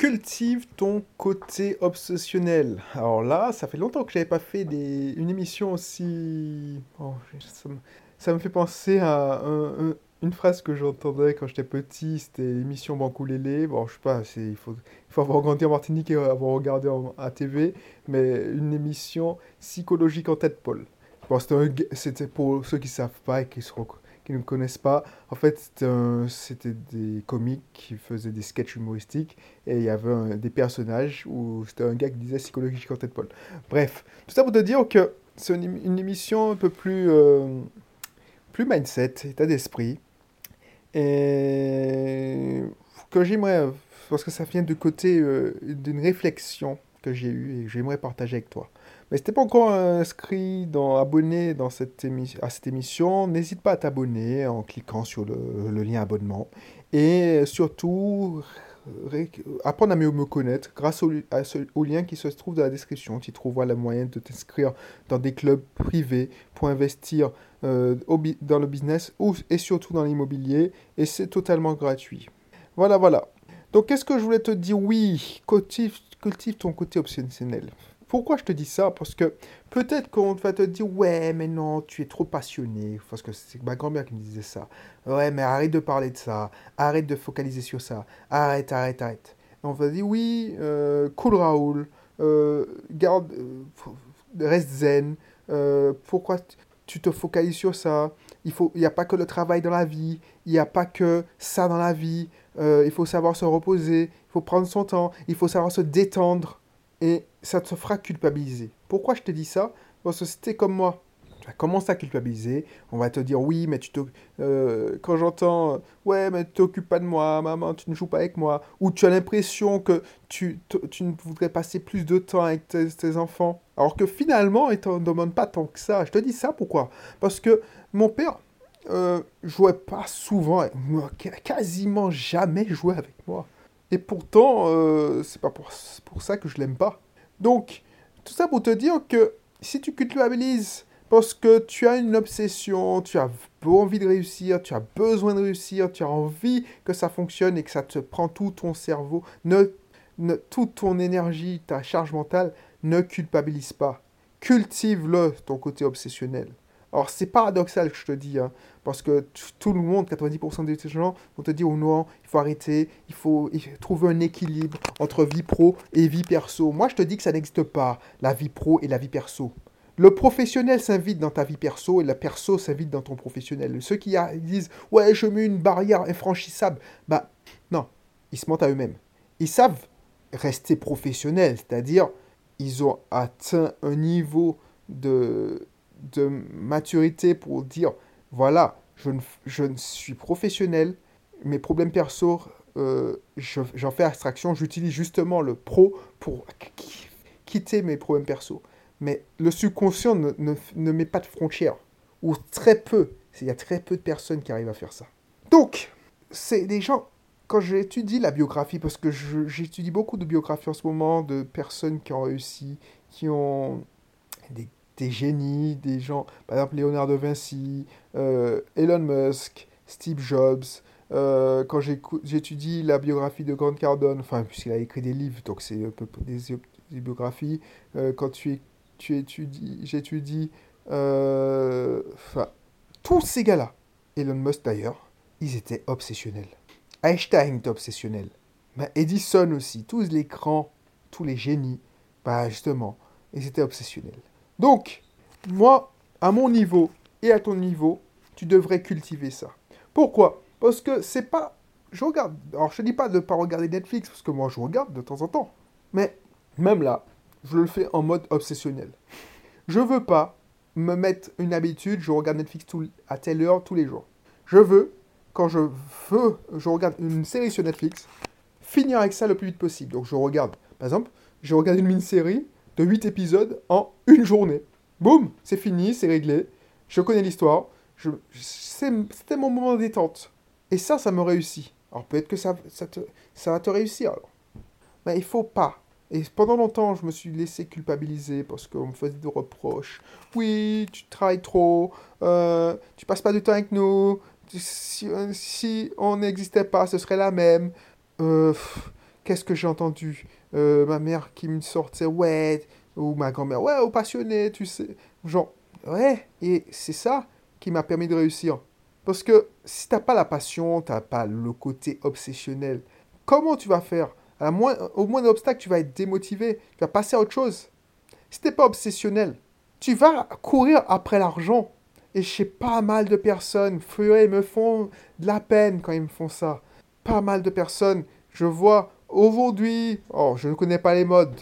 cultive ton côté obsessionnel. Alors là, ça fait longtemps que j'avais pas fait une émission aussi. Oh, ça, me... fait penser à un, une phrase que j'entendais quand j'étais petit. C'était l'émission Bancoulélé. Bon, je sais pas, il faut, avoir grandi en Martinique et avoir regardé en, à TV, mais une émission psychologique en tête Paul. Bon, c'était pour ceux qui savent pas et qui seront qui ne connaissent pas, en fait, c'était des comiques qui faisaient des sketchs humoristiques et il y avait des personnages où c'était un gars qui disait psychologie quand tête Paul. Bref, tout ça pour te dire que c'est une, émission un peu plus, euh, plus mindset, état d'esprit, et que j'aimerais, parce que ça vient du côté euh, d'une réflexion que j'ai eue et que j'aimerais partager avec toi. Mais si t'es pas encore inscrit, dans, abonné dans cette à cette émission, n'hésite pas à t'abonner en cliquant sur le, lien abonnement. Et surtout, apprendre à mieux me connaître grâce au, lien qui se trouve dans la description. Tu trouveras la moyen de t'inscrire dans des clubs privés pour investir euh, dans le business ou, et surtout dans l'immobilier. Et c'est totalement gratuit. Voilà, voilà. Donc, qu'est-ce que je voulais te dire? Oui, cultive, cultive ton côté obsessionnel. Pourquoi je te dis ça? Parce que peut-être qu'on va te dire Ouais, mais non, tu es trop passionné. Parce que c'est ma grand-mère qui me disait ça. Ouais, mais arrête de parler de ça. Arrête de focaliser sur ça. Arrête, arrête, arrête. On va dire Oui, euh, cool Raoul. Euh, garde, euh, reste zen. pourquoi tu te focalises sur ça? Il n'y a pas que le travail dans la vie. Il n'y a pas que ça dans la vie. il faut savoir se reposer. Il faut prendre son temps. Il faut savoir se détendre et ça te fera culpabiliser. Pourquoi je te dis ça? Parce que c'était comme moi. Tu vas commencer à culpabiliser? On va te dire oui, mais tu te. Euh, quand j'entends ouais, mais tu t'occupes pas de moi, maman, tu ne joues pas avec moi, ou tu as l'impression que tu, tu ne voudrais passer plus de temps avec tes, enfants, alors que finalement, ils ne t'en demandent pas tant que ça. Je te dis ça pourquoi? Parce que mon père euh, jouait pas souvent, quasiment jamais jouait avec moi. Et pourtant, euh, c'est pas pour, pour, ça que je l'aime pas. Donc, tout ça pour te dire que si tu culpabilises parce que tu as une obsession, tu as envie de réussir, tu as besoin de réussir, tu as envie que ça fonctionne et que ça te prend tout ton cerveau, ne, ne, toute ton énergie, ta charge mentale, ne culpabilise pas. Cultive-le, ton côté obsessionnel. Alors, c'est paradoxal que je te dis, hein, parce que tout le monde, 90% des gens, vont te dire oh non, il faut arrêter, il faut, trouver un équilibre entre vie pro et vie perso. Moi, je te dis que ça n'existe pas, la vie pro et la vie perso. Le professionnel s'invite dans ta vie perso et la perso s'invite dans ton professionnel. Ceux qui disent ouais, je mets une barrière infranchissable, bah non, ils se mentent à eux-mêmes. Ils savent rester professionnels, c'est-à-dire ils ont atteint un niveau de de maturité pour dire, voilà, je, je suis professionnel, mes problèmes perso, euh, j'en fais abstraction, j'utilise justement le pro pour quitter mes problèmes perso. Mais le subconscient ne, ne, met pas de frontières, ou très peu. Il y a très peu de personnes qui arrivent à faire ça. Donc, c'est des gens, quand j'étudie la biographie, parce que j'étudie beaucoup de biographies en ce moment, de personnes qui ont réussi, qui ont des des génies, des gens, par exemple Léonard de Vinci, euh, Elon Musk, Steve Jobs. Euh, quand j'étudie la biographie de Grant Cardone, enfin, puisqu'il a écrit des livres, donc c'est un peu des, biographies, euh, quand tu, tu étudies, j'étudie, enfin, tous ces gars-là, Elon Musk d'ailleurs, ils étaient obsessionnels. Einstein était obsessionnel. Edison aussi, tous les grands, tous les génies, bah justement, ils étaient obsessionnels. Donc, moi, à mon niveau et à ton niveau, tu devrais cultiver ça. Pourquoi? Parce que c'est pas. Je regarde. Alors, je te dis pas de ne pas regarder Netflix, parce que moi, je regarde de temps en temps. Mais même là, je le fais en mode obsessionnel. Je veux pas me mettre une habitude, je regarde Netflix à telle heure tous les jours. Je veux, quand je veux, je regarde une série sur Netflix, finir avec ça le plus vite possible. Donc je regarde, par exemple, je regarde une mini-série, de 8 épisodes en une journée. Boum, c'est fini, c'est réglé. Je connais l'histoire. C'était mon moment de détente. Et ça, ça me réussit. Alors peut-être que ça, ça, te, va te réussir. Mais il faut pas. Et pendant longtemps, je me suis laissé culpabiliser parce qu'on me faisait des reproches. Oui, tu travailles trop, euh, tu passes pas du temps avec nous. Si, si on n'existait pas, ce serait la même. Euh, qu'est-ce que j'ai entendu? Euh, Ma mère qui me sortait, ouais, ou ma grand-mère, ouais, au passionné, tu sais. Genre, ouais, et c'est ça qui m'a permis de réussir. Parce que si t'as pas la passion, t'as pas le côté obsessionnel, comment tu vas faire? À la moins, Au moins d'obstacle, tu vas être démotivé, tu vas passer à autre chose. Si t'es pas obsessionnel, tu vas courir après l'argent. Et chez pas mal de personnes, ils me font de la peine quand ils me font ça. Pas mal de personnes, je vois aujourd'hui, oh, je ne connais pas les modes,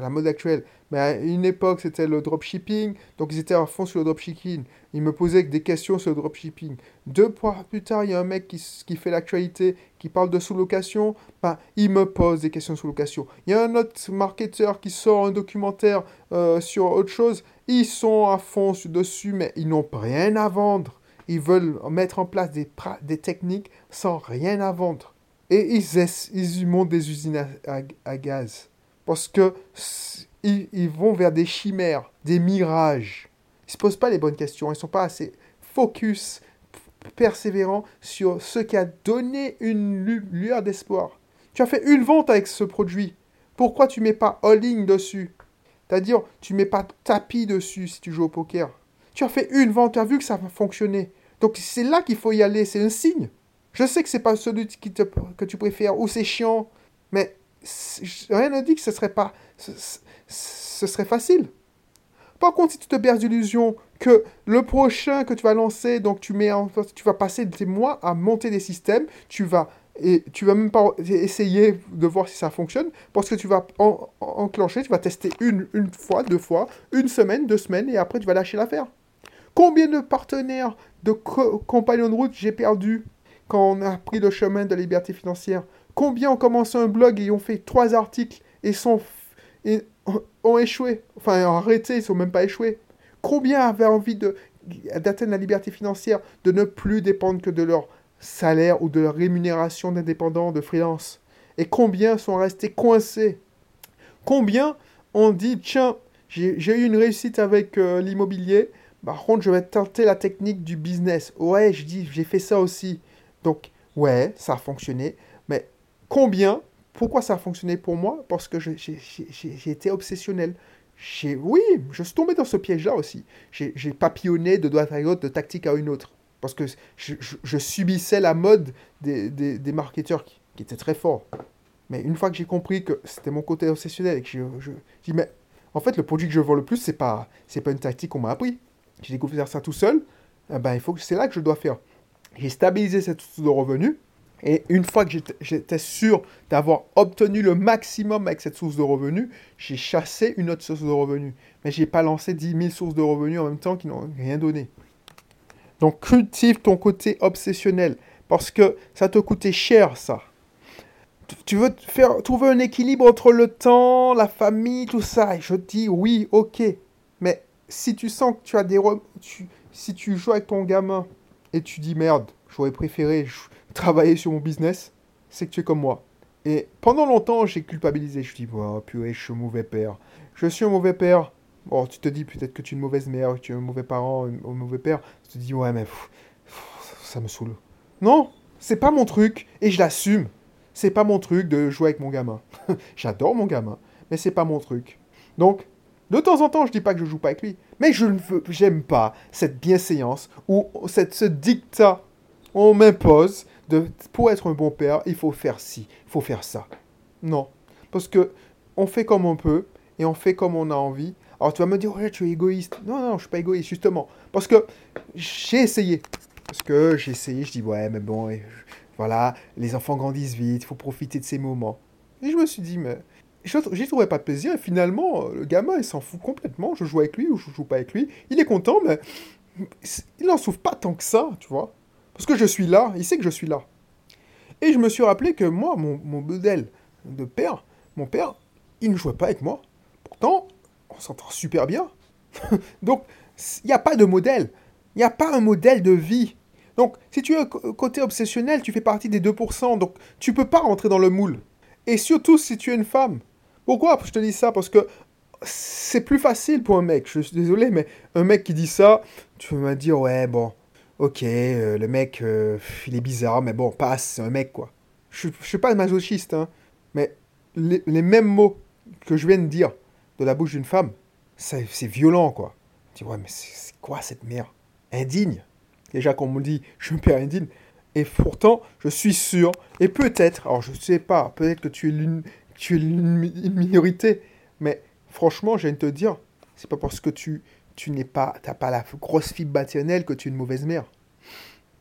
la mode actuelle, mais à une époque, c'était le dropshipping, donc ils étaient à fond sur le dropshipping. Ils me posaient des questions sur le dropshipping. Deux mois plus tard, il y a un mec qui, qui fait l'actualité, qui parle de sous-location, ben, il me pose des questions sous-location. Il y a un autre marketeur qui sort un documentaire euh, sur autre chose, ils sont à fond dessus, mais ils n'ont rien à vendre. Ils veulent mettre en place des, des techniques sans rien à vendre. Et ils, ils montent des usines à, gaz. Parce que ils, vont vers des chimères, des mirages. Ils ne se posent pas les bonnes questions, ils ne sont pas assez focus, persévérants sur ce qui a donné une lueur d'espoir. Tu as fait une vente avec ce produit. Pourquoi tu mets pas all-in dessus? C'est-à-dire, tu mets pas tapis dessus si tu joues au poker. Tu as fait une vente, tu as vu que ça va fonctionner. Donc c'est là qu'il faut y aller, c'est un signe. Je sais que c'est pas celui que tu préfères ou c'est chiant, mais rien ne dit que ce serait pas ce serait facile. Par contre, si tu te perds d'illusion que le prochain que tu vas lancer, donc tu mets en, tu vas passer des mois à monter des systèmes, tu vas et tu vas même pas essayer de voir si ça fonctionne parce que tu vas enclencher, tu vas tester une, une fois, deux fois, une semaine, deux semaines et après tu vas lâcher l'affaire. Combien de partenaires, de compagnons de route j'ai perdu quand on a pris le chemin de la liberté financière Combien ont commencé un blog et ont fait trois articles et sont ont échoué. Enfin, ont arrêté, ils sont même pas échoués. Combien avaient envie d'atteindre la liberté financière, de ne plus dépendre que de leur salaire ou de leur rémunération d'indépendant, de freelance? Et combien sont restés coincés? Combien ont dit, tiens, j'ai eu une réussite avec euh, l'immobilier, par contre, je vais tenter la technique du business. Ouais, je dis, j'ai fait ça aussi. Donc, ouais, ça a fonctionné. Mais combien pourquoi ça a fonctionné pour moi? Parce que j'ai été obsessionnel. Oui, je suis tombé dans ce piège-là aussi. J'ai papillonné de droite à gauche, de tactique à une autre. Parce que je, subissais la mode des, marketeurs qui, qui, étaient très forts. Mais une fois que j'ai compris que c'était mon côté obsessionnel et que je, je, dis, mais en fait, le produit que je vends le plus, c'est pas, pas une tactique qu'on m'a appris. J'ai découvert ça tout seul. Eh ben, il faut que c'est là que je dois faire. J'ai stabilisé cette source de revenus et une fois que j'étais sûr d'avoir obtenu le maximum avec cette source de revenus, j'ai chassé une autre source de revenus. Mais je n'ai pas lancé 10 000 sources de revenus en même temps qui n'ont rien donné. Donc cultive ton côté obsessionnel. Parce que ça te coûtait cher, ça. Tu veux faire, trouver un équilibre entre le temps, la famille, tout ça. Et je dis oui, ok. Mais si tu sens que tu as des... si tu joues avec ton gamin et tu dis merde, j'aurais préféré travailler sur mon business, c'est que tu es comme moi. Et pendant longtemps, j'ai culpabilisé. Je me dis, oh, purée, je suis un mauvais père. Je suis un mauvais père. Bon, tu te dis peut-être que tu es une mauvaise mère, que tu es un mauvais parent, un, mauvais père. Tu te dis, ouais, mais ça me saoule. Non, c'est pas mon truc et je l'assume. C'est pas mon truc de jouer avec mon gamin. J'adore mon gamin, mais c'est pas mon truc. Donc, de temps en temps, je dis pas que je joue pas avec lui, mais je ne veux, j'aime pas cette bienséance ou cette, ce dictat. On m'impose pour être un bon père, il faut faire ci, il faut faire ça. Non. Parce que on fait comme on peut et on fait comme on a envie. Alors tu vas me dire, ouais, tu es égoïste. Non, non, je suis pas égoïste, justement. Parce que j'ai essayé. Parce que j'ai essayé, je dis, ouais, mais bon, voilà, les enfants grandissent vite, il faut profiter de ces moments. Et je me suis dit, mais j'y trouvais pas de plaisir. Et finalement, le gamin, il s'en fout complètement. Je joue avec lui ou je joue pas avec lui. Il est content, mais il n'en souffre pas tant que ça, tu vois. Parce que je suis là, il sait que je suis là. Et je me suis rappelé que moi, mon, modèle de père, mon père, il ne jouait pas avec moi. Pourtant, on s'entend super bien. Donc, il n'y a pas de modèle. Il n'y a pas un modèle de vie. Donc, si tu es côté obsessionnel, tu fais partie des 2%. Donc, tu peux pas rentrer dans le moule. Et surtout si tu es une femme. Pourquoi je te dis ça? Parce que c'est plus facile pour un mec. Je suis désolé, mais un mec qui dit ça, tu vas me dire, ouais, bon, ok, euh, le mec, euh, il est bizarre, mais bon, passe, c'est un mec, quoi. Je, ne suis pas masochiste, hein. Mais les, mêmes mots que je viens de dire de la bouche d'une femme, c'est violent, quoi. Tu dis, ouais, mais c'est quoi cette mère Indigne. Déjà, qu'on me dit, je me père indigne. Et pourtant, je suis sûr, et peut-être, alors je ne sais pas, peut-être que tu es l'une une minorité, mais franchement, j'ai envie de te dire, c'est pas parce que tu, tu n'es pas, t'as pas la grosse fibre bationnelle que tu es une mauvaise mère.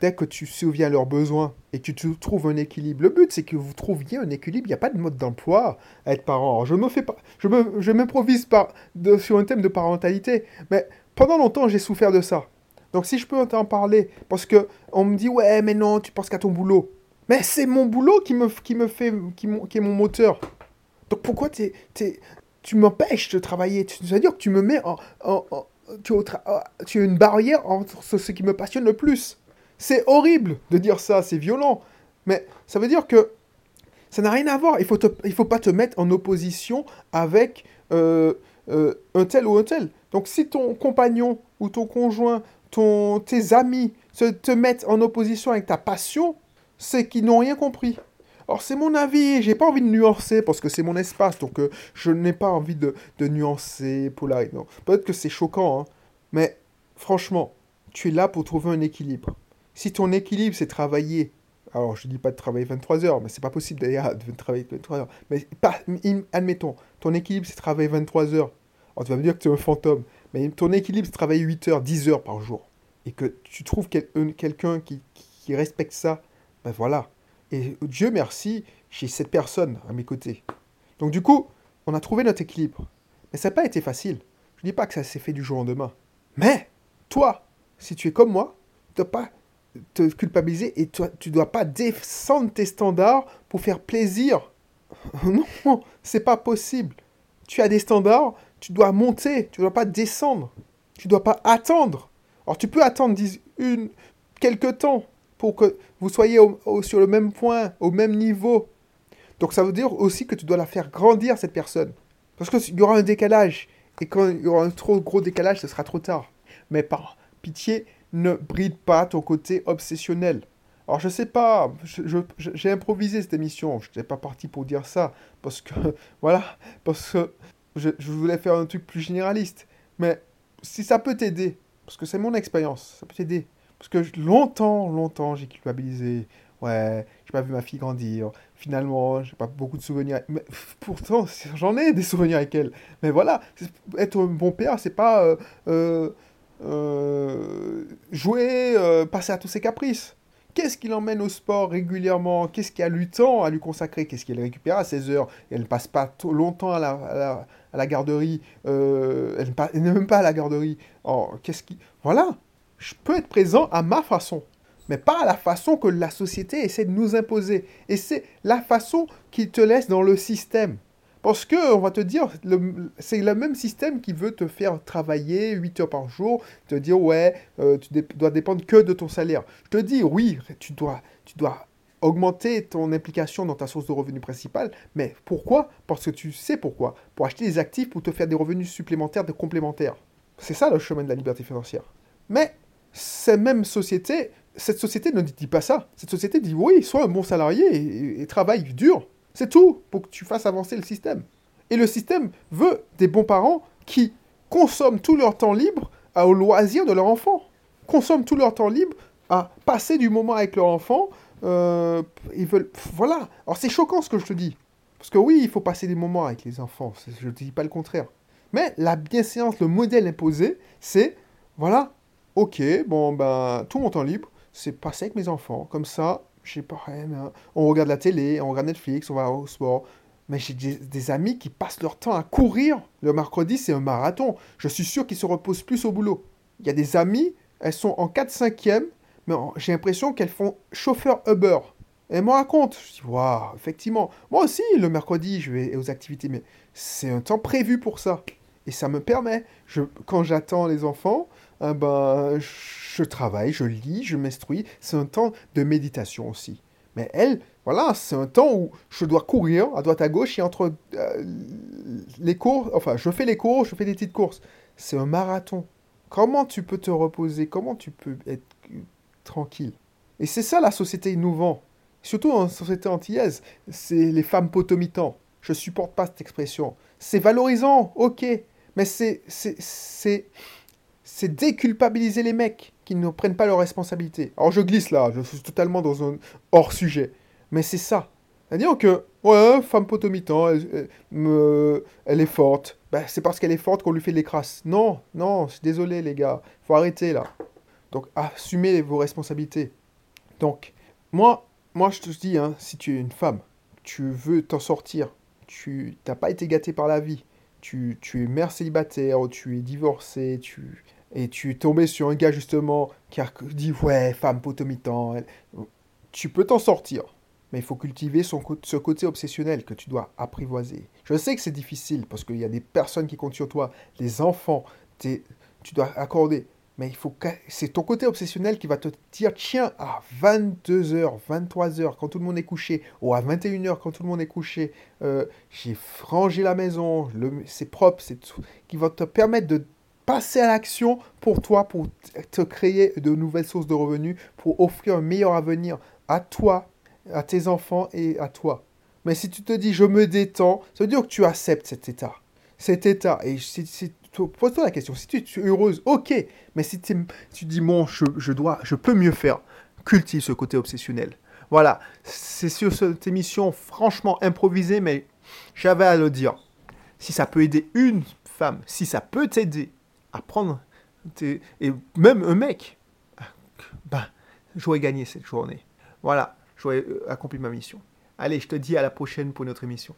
Dès que tu souviens leurs besoins et que tu trouves un équilibre, le but c'est que vous trouviez un équilibre. Il n'y a pas de mode d'emploi à être parent. Alors, je me fais pas, je me, je m'improvise sur un thème de parentalité, mais pendant longtemps j'ai souffert de ça. Donc si je peux t'en parler, parce que on me dit ouais mais non tu penses qu'à ton boulot, mais c'est mon boulot qui me, qui me fait, qui, qui est mon moteur. Donc pourquoi tu m'empêches de travailler? C'est-à-dire que tu me mets en... tu, tu as une barrière entre ce, qui me passionne le plus. C'est horrible de dire ça, c'est violent. Mais ça veut dire que ça n'a rien à voir. Il ne il faut pas te mettre en opposition avec euh, euh, un tel ou un tel. Donc si ton compagnon ou ton conjoint, ton, tes amis se, te mettent en opposition avec ta passion, c'est qu'ils n'ont rien compris. Alors c'est mon avis, j'ai pas envie de nuancer parce que c'est mon espace, donc euh, je n'ai pas envie de, nuancer, polariser. Peut-être que c'est choquant, hein, mais franchement, tu es là pour trouver un équilibre. Si ton équilibre c'est travailler, alors je dis pas de travailler 23 heures, mais c'est pas possible d'ailleurs de travailler 23 heures. Mais pas, admettons, ton équilibre c'est travailler 23 heures. Alors tu vas me dire que tu es un fantôme, mais ton équilibre c'est travailler 8 heures, 10 heures par jour. Et que tu trouves quelqu'un qui, qui respecte ça, ben voilà, et Dieu merci, j'ai cette personne à mes côtés. Donc du coup, on a trouvé notre équilibre. Mais ça n'a pas été facile. Je ne dis pas que ça s'est fait du jour au lendemain. Mais, toi, si tu es comme moi, tu dois pas te culpabiliser et toi, tu dois pas descendre tes standards pour faire plaisir. non, c'est pas possible. Tu as des standards, tu dois monter, tu ne dois pas descendre. Tu ne dois pas attendre. Alors tu peux attendre une, quelques temps, pour que vous soyez sur le même point, au même niveau. Donc ça veut dire aussi que tu dois la faire grandir, cette personne. Parce qu'il y aura un décalage. Et quand il y aura un trop gros décalage, ce sera trop tard. Mais par pitié, ne bride pas ton côté obsessionnel. Alors je sais pas, j'ai improvisé cette émission, je n'étais pas parti pour dire ça, parce que, voilà, parce que je, je voulais faire un truc plus généraliste. Mais si ça peut t'aider, parce que c'est mon expérience, ça peut t'aider, parce que longtemps, longtemps, j'ai culpabilisé. Ouais, j'ai pas vu ma fille grandir. Finalement, j'ai pas beaucoup de souvenirs. Mais pourtant, j'en ai des souvenirs avec elle. Mais voilà, être un bon père, c'est pas euh, euh, euh, jouer, passer à tous ses caprices. Qu'est-ce qui l'emmène au sport régulièrement? Qu'est-ce qui a lui temps à lui consacrer? Qu'est-ce qu'elle récupère à 16 heures? Elle ne passe pas longtemps à la, à la, garderie. elle n'est même pas à la garderie. Oh, qu'est-ce qui... Voilà je peux être présent à ma façon, mais pas à la façon que la société essaie de nous imposer. Et c'est la façon qui te laisse dans le système. Parce que, on va te dire, c'est le même système qui veut te faire travailler 8 heures par jour, te dire, ouais, euh, tu dois dépendre que de ton salaire. Je te dis, oui, tu dois, tu dois augmenter ton implication dans ta source de revenus principale, mais pourquoi? Parce que tu sais pourquoi. Pour acheter des actifs, pour te faire des revenus supplémentaires, de complémentaires. C'est ça le chemin de la liberté financière. Mais cette même société, cette société ne dit pas ça. Cette société dit oui, sois un bon salarié et, travaille dur. C'est tout pour que tu fasses avancer le système. Et le système veut des bons parents qui consomment tout leur temps libre au loisir de leur enfant. Consomment tout leur temps libre à passer du moment avec leur enfant. Euh, ils veulent. Voilà. Alors c'est choquant ce que je te dis. Parce que oui, il faut passer des moments avec les enfants. Je ne te dis pas le contraire. Mais la bienséance, le modèle imposé, c'est voilà, ok, bon, ben, tout mon temps libre, c'est passer avec mes enfants. Comme ça, j'ai pas rien. On regarde la télé, on regarde Netflix, on va au sport. Mais j'ai des, amis qui passent leur temps à courir. Le mercredi, c'est un marathon. Je suis sûr qu'ils se reposent plus au boulot. Il y a des amis, elles sont en 4-5e, mais j'ai l'impression qu'elles font chauffeur Uber. Et elles me racontent. Je dis, waouh, effectivement. Moi aussi, le mercredi, je vais aux activités, mais c'est un temps prévu pour ça. Et ça me permet, je, quand j'attends les enfants, ah ben, je travaille, je lis, je m'instruis. C'est un temps de méditation aussi. Mais elle, voilà, c'est un temps où je dois courir à droite à gauche et entre euh, les cours, enfin, je fais les cours, je fais des petites courses. C'est un marathon. Comment tu peux te reposer? Comment tu peux être tranquille? Et c'est ça la société innovante. surtout en société antillaise, c'est les femmes potomitans. Je supporte pas cette expression. C'est valorisant, ok, mais c'est c'est déculpabiliser les mecs qui ne prennent pas leurs responsabilités. Alors je glisse là, je suis totalement dans un hors sujet, mais c'est ça. C'est-à-dire que, ouais, femme potomitan, elle, elle, est forte. Ben, c'est parce qu'elle est forte qu'on lui fait les crasses. Non, non, je suis désolé les gars, faut arrêter là. Donc assumez vos responsabilités. Donc, moi, moi je te dis, hein, si tu es une femme, tu veux t'en sortir, tu n'as pas été gâté par la vie, tu, tu es mère célibataire, tu es divorcé, tu, et tu tombé sur un gars justement qui a dit ouais, femme potomitan, tu peux t'en sortir mais il faut cultiver son, ce côté obsessionnel que tu dois apprivoiser. Je sais que c'est difficile parce qu'il y a des personnes qui comptent sur toi, les enfants, tu dois accorder. Mais il faut c'est ton côté obsessionnel qui va te dire tiens, à 22h, 23h, quand tout le monde est couché, ou à 21h, quand tout le monde est couché, euh, j'ai rangé la maison, c'est propre, c'est tout, qui va te permettre de passer à l'action pour toi, pour te créer de nouvelles sources de revenus, pour offrir un meilleur avenir à toi, à tes enfants et à toi. Mais si tu te dis je me détends, ça veut dire que tu acceptes cet état. Cet état. Et si, pose-toi la question. Si tu es heureuse, ok. Mais si tu dis bon, je, dois, je peux mieux faire, cultive ce côté obsessionnel. Voilà. C'est sur cette émission franchement improvisée, mais j'avais à le dire. Si ça peut aider une femme, si ça peut t'aider à prendre, et même un mec, ben, j'aurais gagné cette journée. Voilà j'aurais euh, accompli ma mission. Allez, je te dis à la prochaine pour notre émission.